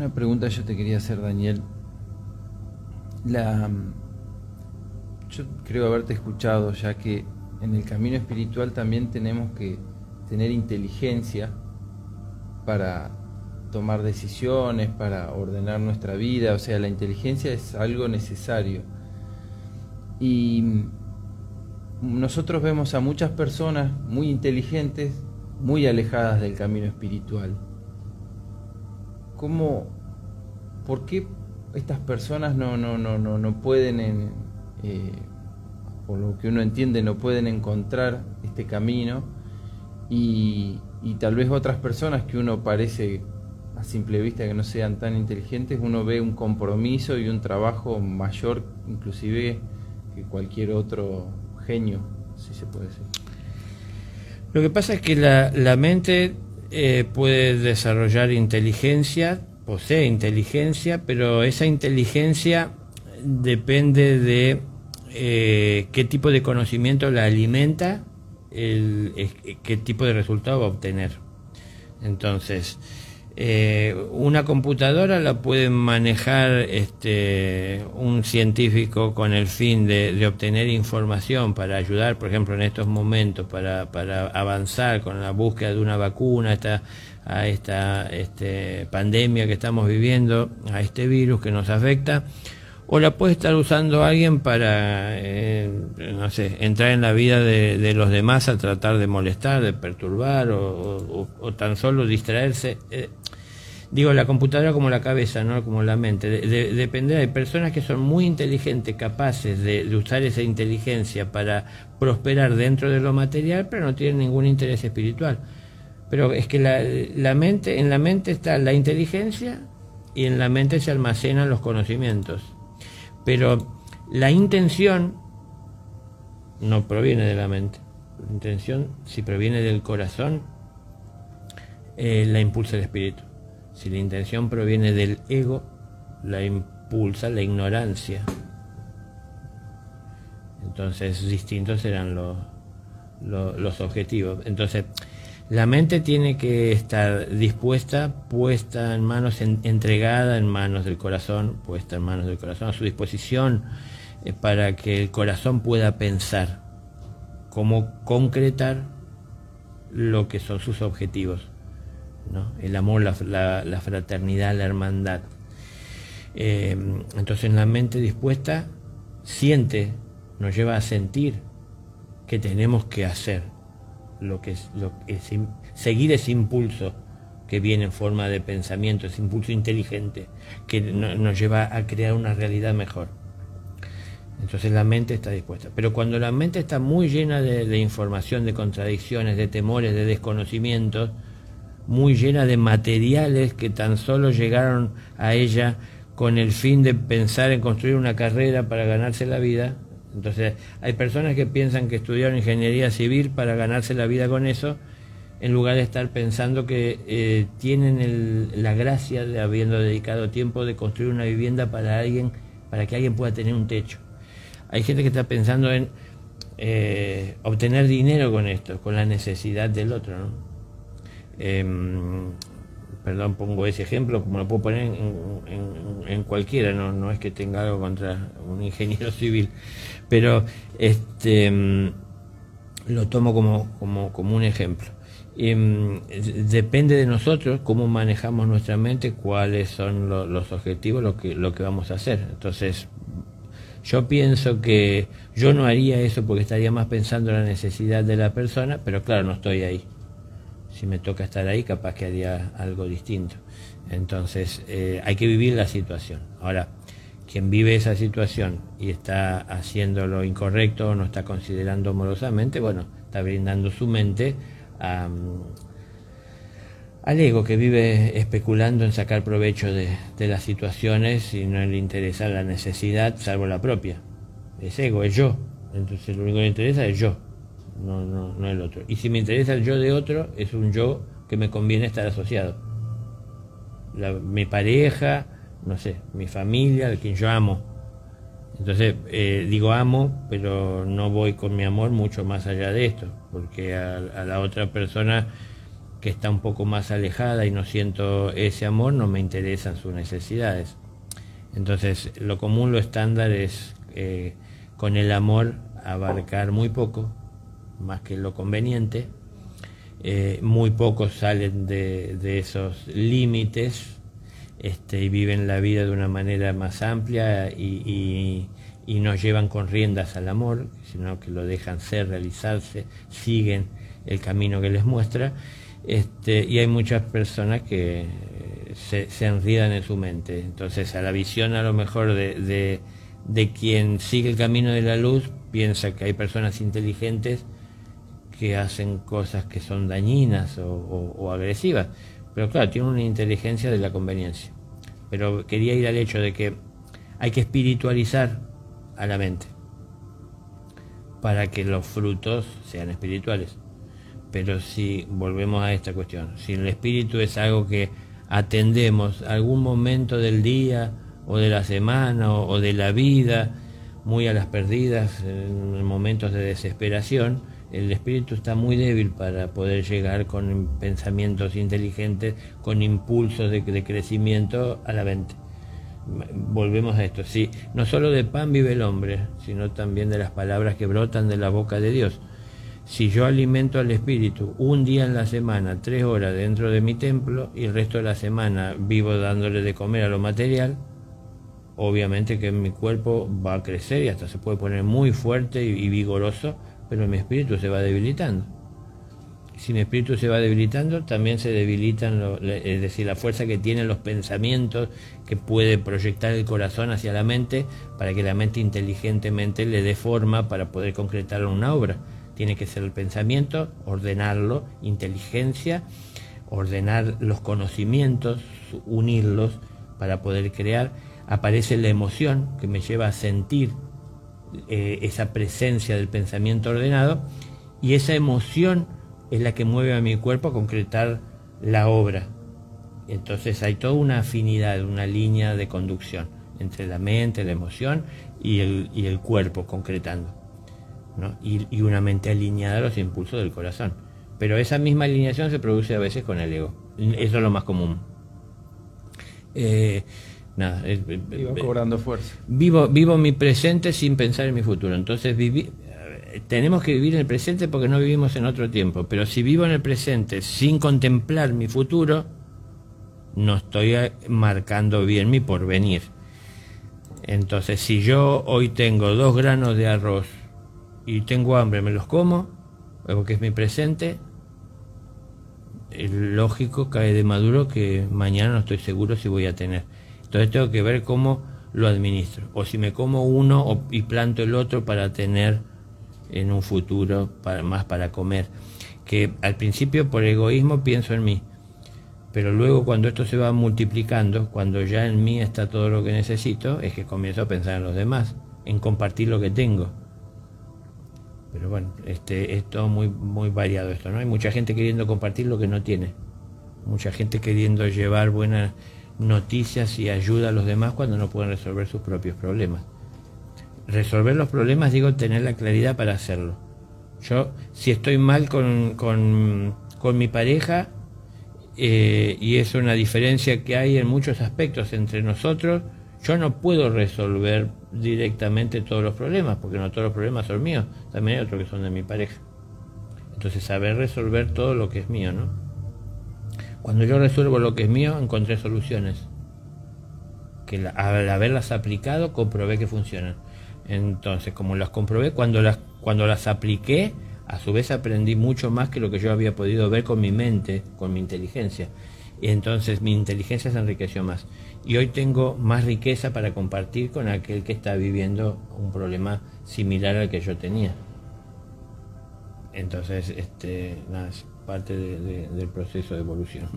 Una pregunta yo te quería hacer, Daniel. La, yo creo haberte escuchado ya que en el camino espiritual también tenemos que tener inteligencia para tomar decisiones, para ordenar nuestra vida, o sea, la inteligencia es algo necesario. Y nosotros vemos a muchas personas muy inteligentes, muy alejadas del camino espiritual. ¿Cómo, por qué estas personas no, no, no, no, no pueden, eh, por lo que uno entiende, no pueden encontrar este camino? Y, y tal vez otras personas que uno parece a simple vista que no sean tan inteligentes, uno ve un compromiso y un trabajo mayor inclusive que cualquier otro genio, si se puede decir. Lo que pasa es que la, mente eh, puede desarrollar inteligencia, posee inteligencia, pero esa inteligencia depende de eh, qué tipo de conocimiento la alimenta, el, qué tipo de resultado va a obtener. Entonces, eh, una computadora la puede manejar este, un científico con el fin de, obtener información para ayudar, por ejemplo, en estos momentos, para, avanzar con la búsqueda de una vacuna a esta este, pandemia que estamos viviendo, a este virus que nos afecta, o la puede estar usando alguien para, eh, no sé, entrar en la vida de, los demás a tratar de molestar, de perturbar o, tan solo distraerse. Eh, digo, la computadora como la cabeza, no como la mente. depende de personas que son muy inteligentes, capaces de, usar esa inteligencia para prosperar dentro de lo material, pero no tienen ningún interés espiritual. Pero es que la, la mente, en la mente está la inteligencia y en la mente se almacenan los conocimientos. Pero la intención no proviene de la mente. La intención, si proviene del corazón, eh, la impulsa el espíritu. Si la intención proviene del ego, la impulsa la ignorancia. Entonces distintos serán los, los objetivos. Entonces, la mente tiene que estar dispuesta, puesta en manos, entregada en manos del corazón, puesta en manos del corazón, a su disposición eh, para que el corazón pueda pensar cómo concretar lo que son sus objetivos. El amor, la, fraternidad, la hermandad. Eh, entonces la mente dispuesta siente, nos lleva a sentir que tenemos que hacer lo que es, lo es seguir ese impulso que viene en forma de pensamiento, ese impulso inteligente que nos lleva a crear una realidad mejor. Entonces la mente está dispuesta. Pero cuando la mente está muy llena de, información, de contradicciones, de temores, de desconocimientos, muy llena de materiales que tan solo llegaron a ella con el fin de pensar en construir una carrera para ganarse la vida, entonces, hay personas que piensan que estudiaron ingeniería civil para ganarse la vida con eso, en lugar de estar pensando que eh, tienen la gracia de habiendo dedicado tiempo de construir una vivienda para alguien, para que alguien pueda tener un techo. Hay gente que está pensando en eh, obtener dinero con esto, con la necesidad del otro. ¿no? Em, perdón, pongo ese ejemplo, como lo puedo poner en, cualquiera, no, no, es que tenga algo contra un ingeniero civil, pero este mm, lo tomo como, como, como un ejemplo. Mm, depende de nosotros cómo manejamos nuestra mente, cuáles son los objetivos, lo que, lo que vamos a hacer. Entonces, yo pienso que yo no haría eso porque estaría más pensando en la necesidad de la persona, pero claro, no estoy ahí si me toca estar ahí, capaz que haría algo distinto. Entonces, eh, hay que vivir la situación. Ahora, quien vive esa situación y está haciendo lo incorrecto no está considerando amorosamente, bueno, está brindando su mente al ego que vive especulando en sacar provecho de, de, las situaciones y no le interesa la necesidad salvo la propia. Es ego, es yo. Entonces lo único que le interesa es yo no, no, no el otro. Y si me interesa el yo de otro, es un yo que me conviene estar asociado. mi pareja, no sé, mi familia, al quien yo amo. Entonces, eh, digo amo, pero no voy con mi amor mucho más allá de esto, porque a, la otra persona que está un poco más alejada y no siento ese amor, no me interesan sus necesidades. Entonces, lo común, lo estándar es eh, con el amor abarcar muy poco, más que lo conveniente. Eh, muy pocos salen de, esos límites este, y viven la vida de una manera más amplia y, y, no llevan con riendas al amor, sino que lo dejan ser, realizarse, siguen el camino que les muestra. Este, y hay muchas personas que se, se, enridan en su mente. Entonces, a la visión a lo mejor de, de, quien sigue el camino de la luz, piensa que hay personas inteligentes que hacen cosas que son dañinas o, agresivas. Pero claro, tiene una inteligencia de la conveniencia. Pero quería ir al hecho de que hay que espiritualizar a la mente para que los frutos sean espirituales. Pero si volvemos a esta cuestión, si el espíritu es algo que atendemos algún momento del día o de la semana o, de la vida, muy a las perdidas, en momentos de desesperación, el espíritu está muy débil para poder llegar con pensamientos inteligentes, con impulsos de, de crecimiento a la mente. Volvemos a esto, sí, no solo de pan vive el hombre, sino también de las palabras que brotan de la boca de Dios. Si yo alimento al espíritu un día en la semana, tres horas dentro de mi templo, y el resto de la semana vivo dándole de comer a lo material, obviamente que mi cuerpo va a crecer y hasta se puede poner muy fuerte y, vigoroso, pero mi espíritu se va debilitando. Si mi espíritu se va debilitando, también se debilitan, es decir, la fuerza que tienen los pensamientos que puede proyectar el corazón hacia la mente para que la mente inteligentemente le dé forma para poder concretar una obra tiene que ser el pensamiento, ordenarlo, inteligencia, ordenar los conocimientos, unirlos para poder crear. Aparece la emoción que me lleva a sentir eh, esa presencia del pensamiento ordenado y esa emoción es la que mueve a mi cuerpo a concretar la obra. Entonces hay toda una afinidad, una línea de conducción entre la mente, la emoción y el cuerpo concretando y, una mente alineada a los impulsos del corazón. Pero esa misma alineación se produce a veces con el ego. Eso es lo más común. Eh, nada, cobrando fuerza. Vivo, vivo mi presente sin pensar en mi futuro. Entonces tenemos que vivir en el presente porque no vivimos en otro tiempo. Pero si vivo en el presente sin contemplar mi futuro, no estoy marcando bien mi porvenir. Entonces, si yo hoy tengo dos granos de arroz y tengo hambre, me los como, porque es mi presente, es lógico, cae de maduro que mañana no estoy seguro si voy a tener. Entonces tengo que ver cómo lo administro. O si me como uno y planto el otro para tener en un futuro más para comer. Que al principio por egoísmo pienso en mí. Pero luego cuando esto se va multiplicando, cuando ya en mí está todo lo que necesito, es que comienzo a pensar en los demás, en compartir lo que tengo. Pero bueno, este, es todo muy, muy variado esto, ¿no? Hay mucha gente queriendo compartir lo que no tiene. Mucha gente queriendo llevar buenas noticias y ayuda a los demás cuando no pueden resolver sus propios problemas. Resolver los problemas, digo, tener la claridad para hacerlo. Yo, si estoy mal con, con, con mi pareja, eh, y es una diferencia que hay en muchos aspectos entre nosotros, yo no puedo resolver directamente todos los problemas, porque no todos los problemas son míos, también hay otros que son de mi pareja. Entonces, saber resolver todo lo que es mío, ¿no? Cuando yo resuelvo lo que es mío, encontré soluciones. Que al haberlas aplicado, comprobé que funcionan. Entonces, como las comprobé, cuando las, cuando las apliqué, a su vez aprendí mucho más que lo que yo había podido ver con mi mente, con mi inteligencia. Y entonces mi inteligencia se enriqueció más y hoy tengo más riqueza para compartir con aquel que está viviendo un problema similar al que yo tenía. Entonces, este, nada, es parte del proceso de evolución.